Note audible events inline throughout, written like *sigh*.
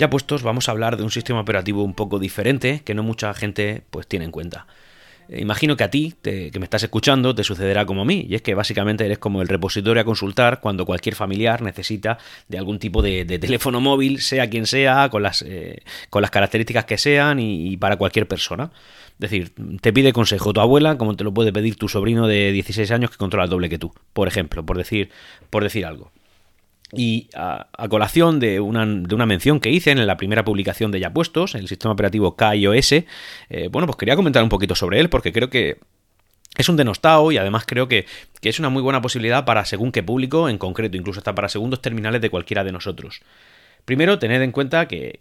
Ya puestos, vamos a hablar de un sistema operativo un poco diferente que no mucha gente pues tiene en cuenta. Eh, imagino que a ti, que me estás escuchando, te sucederá como a mí, y es que básicamente eres como el repositorio a consultar cuando cualquier familiar necesita de algún tipo de, teléfono móvil, sea quien sea, con las, eh, con las características que sean y, para cualquier persona. Es decir, te pide consejo tu abuela, como te lo puede pedir tu sobrino de 16 años que controla el doble que tú, por ejemplo, por decir, por decir algo. Y a, colación de una, de una, mención que hice en la primera publicación de Ya Puestos, el sistema operativo KIOS, eh, bueno, pues quería comentar un poquito sobre él porque creo que es un denostado y además creo que, que, es una muy buena posibilidad para según qué público, en concreto, incluso hasta para segundos terminales de cualquiera de nosotros. Primero, tened en cuenta que,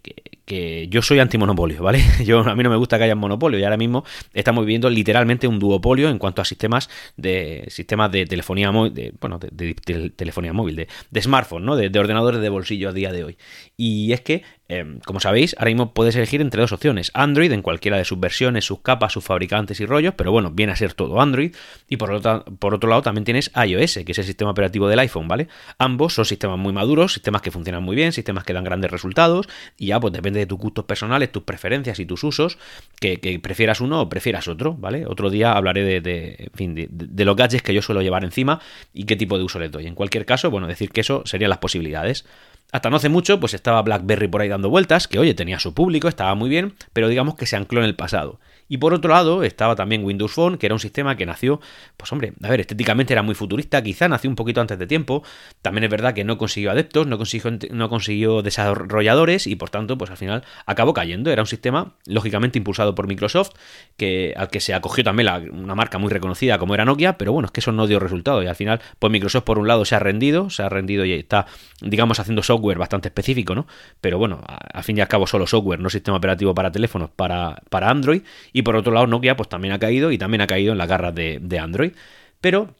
yo soy antimonopolio, ¿vale? *laughs* Yo, a mí no me gusta que haya monopolio y ahora mismo estamos viviendo literalmente un duopolio en cuanto a sistemas de sistemas de telefonía móvil, de, bueno, de, telefonía móvil, de, smartphone, ¿no? De, ordenadores de bolsillo a día de hoy. Y es que Em, como sabéis, ahora mismo puedes elegir entre dos opciones. Android en cualquiera de sus versiones, sus capas, sus fabricantes y rollos, pero bueno, viene a ser todo Android. Y por otro, por otro lado también tienes iOS, que es el sistema operativo del iPhone, ¿vale? Ambos son sistemas muy maduros, sistemas que funcionan muy bien, sistemas que dan grandes resultados. Y ya, pues depende de tus gustos personales, tus preferencias y tus usos, que, prefieras uno o prefieras otro, ¿vale? Otro día hablaré de, de, de los gadgets que yo suelo llevar encima y qué tipo de uso les doy. En cualquier caso, bueno, decir que eso serían las posibilidades. Hasta no hace mucho, pues estaba BlackBerry por ahí dando vueltas, que oye, tenía su público, estaba muy bien, pero digamos que se ancló en el pasado. Y por otro lado estaba también Windows Phone, que era un sistema que nació, pues hombre, a ver, estéticamente era muy futurista, quizá nació un poquito antes de tiempo. También es verdad que no consiguió adeptos, no consiguió, no consiguió desarrolladores y por tanto, pues al final acabó cayendo. Era un sistema, lógicamente, impulsado por Microsoft, que, al que se acogió también una marca muy reconocida como era Nokia, pero bueno, es que eso no dio resultado. Y al final, pues Microsoft por un lado se ha rendido, se ha rendido y está, digamos, haciendo software bastante específico, ¿no? Pero bueno, al fin y al cabo solo software, no sistema operativo para teléfonos, para, para Android. Y por otro lado, Nokia pues también ha caído y también ha caído en la garras de, Android. Pero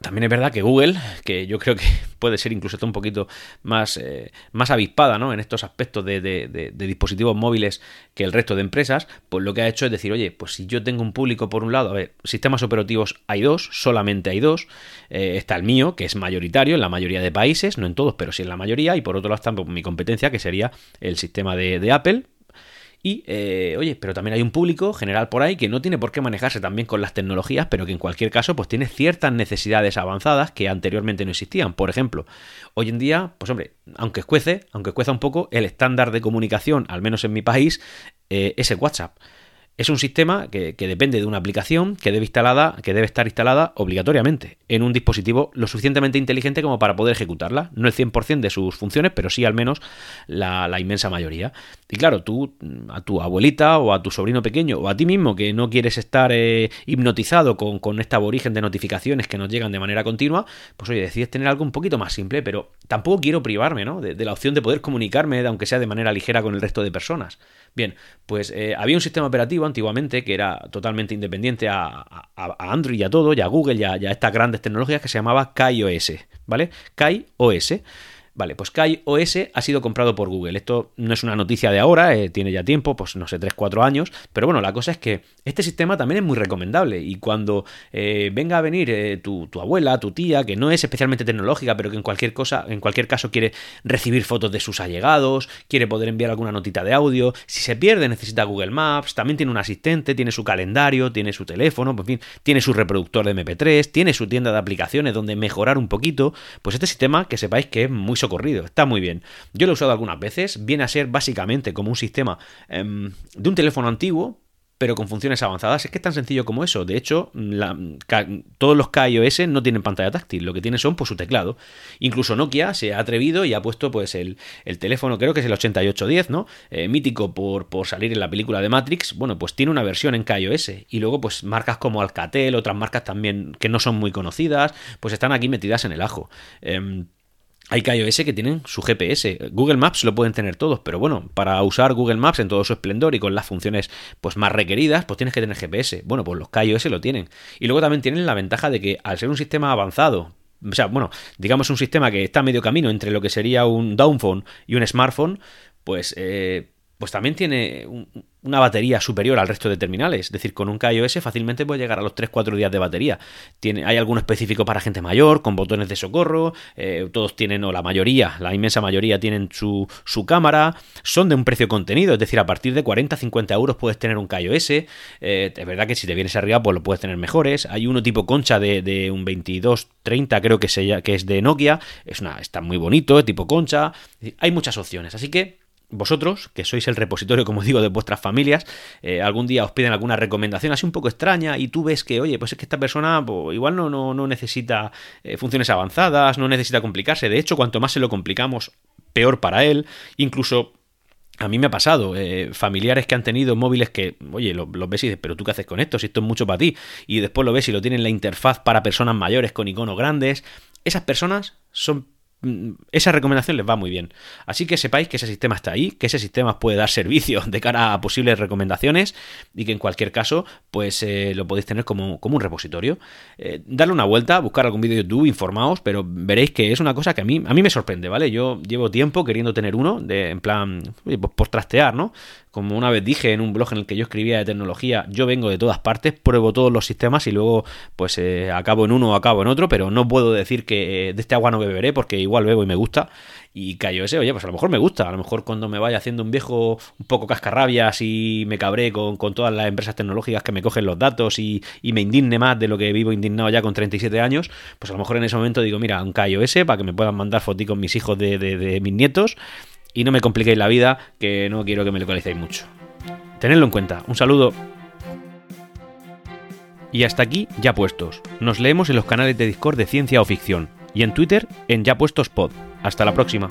también es verdad que Google, que yo creo que *laughs* puede ser incluso un poquito más, eh, más avispada ¿no? en estos aspectos de, dispositivos móviles que el resto de empresas, pues lo que ha hecho es decir, oye, pues si yo tengo un público por un lado, a ver, sistemas operativos hay dos, solamente hay dos, eh, está el mío, que es mayoritario en la mayoría de países, no en todos, pero sí en la mayoría, y por otro lado está mi competencia, que sería el sistema de Apple, y, eh, oye, pero también hay un público general por ahí que no tiene por qué manejarse también con las tecnologías, pero que en cualquier caso pues tiene ciertas necesidades avanzadas que anteriormente no existían. Por ejemplo, hoy en día, pues hombre, aunque escuece, aunque escueza un poco, el estándar de comunicación, al menos en mi país, eh, es el WhatsApp. Es un sistema que, depende de una aplicación que debe, instalada, que debe estar instalada obligatoriamente en un dispositivo lo suficientemente inteligente como para poder ejecutarla. No el 100% de sus funciones, pero sí al menos la, inmensa mayoría. Y claro, tú a tu abuelita o a tu sobrino pequeño o a ti mismo que no quieres estar eh, hipnotizado con, con este aborigen de notificaciones que nos llegan de manera continua, pues oye, decides tener algo un poquito más simple, pero tampoco quiero privarme ¿no? de, la opción de poder comunicarme, aunque sea de manera ligera, con el resto de personas. Bien, pues eh, había un sistema operativo antiguamente que era totalmente independiente a, Android y a todo, y a Google y a, estas grandes tecnologías que se llamaba KaiOS, ¿vale? KaiOS. Vale, pues Kai OS ha sido comprado por Google. Esto no es una noticia de ahora, eh, tiene ya tiempo, pues no sé, 3-4 años. Pero bueno, la cosa es que este sistema también es muy recomendable. Y cuando eh, venga a venir eh, tu, abuela, tu tía, que no es especialmente tecnológica, pero que en cualquier cosa, en cualquier caso quiere recibir fotos de sus allegados, quiere poder enviar alguna notita de audio, si se pierde necesita Google Maps, también tiene un asistente, tiene su calendario, tiene su teléfono, en fin, tiene su reproductor de MP3, tiene su tienda de aplicaciones donde mejorar un poquito. Pues este sistema, que sepáis que es muy socorrido, está muy bien. Yo lo he usado algunas veces, viene a ser básicamente como un sistema em, de un teléfono antiguo, pero con funciones avanzadas. Es que es tan sencillo como eso. De hecho, todos los KIOS no tienen pantalla táctil, lo que tienen son pues, su teclado. Incluso Nokia se ha atrevido y ha puesto pues el, teléfono, creo que es el 8810, ¿no? Eh, mítico por, por, salir en la película de Matrix. Bueno, pues tiene una versión en KIOS. Y luego, pues marcas como Alcatel, otras marcas también que no son muy conocidas, pues están aquí metidas en el ajo. Em, hay iOS que tienen su GPS. Google Maps lo pueden tener todos, pero bueno, para usar Google Maps en todo su esplendor y con las funciones pues más requeridas, pues tienes que tener GPS. Bueno, pues los iOS lo tienen. Y luego también tienen la ventaja de que al ser un sistema avanzado, o sea, bueno, digamos un sistema que está a medio camino entre lo que sería un downphone y un smartphone, pues eh, pues también tiene una batería superior al resto de terminales. Es decir, con un KaiOS fácilmente puede llegar a los 3-4 días de batería. Tiene, hay alguno específico para gente mayor, con botones de socorro. Eh, todos tienen, o la mayoría, la inmensa mayoría tienen su, su, cámara. Son de un precio contenido, es decir, a partir de 40-50 euros puedes tener un KaiOS. Eh, es verdad que si te vienes arriba, pues lo puedes tener mejores. Hay uno tipo concha de, de un 22-30, creo que, se, que es de Nokia. Es una, está muy bonito, tipo concha. Hay muchas opciones. Así que vosotros, que sois el repositorio, como digo, de vuestras familias, eh, algún día os piden alguna recomendación así un poco extraña y tú ves que, oye, pues es que esta persona pues, igual no, no, no necesita eh, funciones avanzadas, no necesita complicarse. De hecho, cuanto más se lo complicamos, peor para él. Incluso a mí me ha pasado, eh, familiares que han tenido móviles que, oye, los lo ves y dices, pero tú qué haces con esto, si esto es mucho para ti, y después lo ves y lo tienen la interfaz para personas mayores con iconos grandes, esas personas son esa recomendación les va muy bien. Así que sepáis que ese sistema está ahí, que ese sistema puede dar servicio de cara a posibles recomendaciones y que en cualquier caso, pues eh, lo podéis tener como, un repositorio. Eh, darle una vuelta, buscar algún vídeo de YouTube, informaos, pero veréis que es una cosa que a mí, a mí me sorprende, ¿vale? Yo llevo tiempo queriendo tener uno, de, en plan, pues por trastear, ¿no? Como una vez dije en un blog en el que yo escribía de tecnología, yo vengo de todas partes, pruebo todos los sistemas y luego pues eh, acabo en uno o acabo en otro, pero no puedo decir que de este agua no beberé porque igual bebo y me gusta. Y cayó ese, oye, pues a lo mejor me gusta, a lo mejor cuando me vaya haciendo un viejo un poco cascarrabias y me cabré con, todas las empresas tecnológicas que me cogen los datos y, me indigne más de lo que vivo indignado ya con 37 años, pues a lo mejor en ese momento digo, mira, un ese para que me puedan mandar fotos con mis hijos de, de mis nietos y no me compliquéis la vida, que no quiero que me localicéis mucho. Tenedlo en cuenta. Un saludo. Y hasta aquí ya puestos. Nos leemos en los canales de Discord de Ciencia o Ficción y en Twitter en ya puestos pod. Hasta la próxima.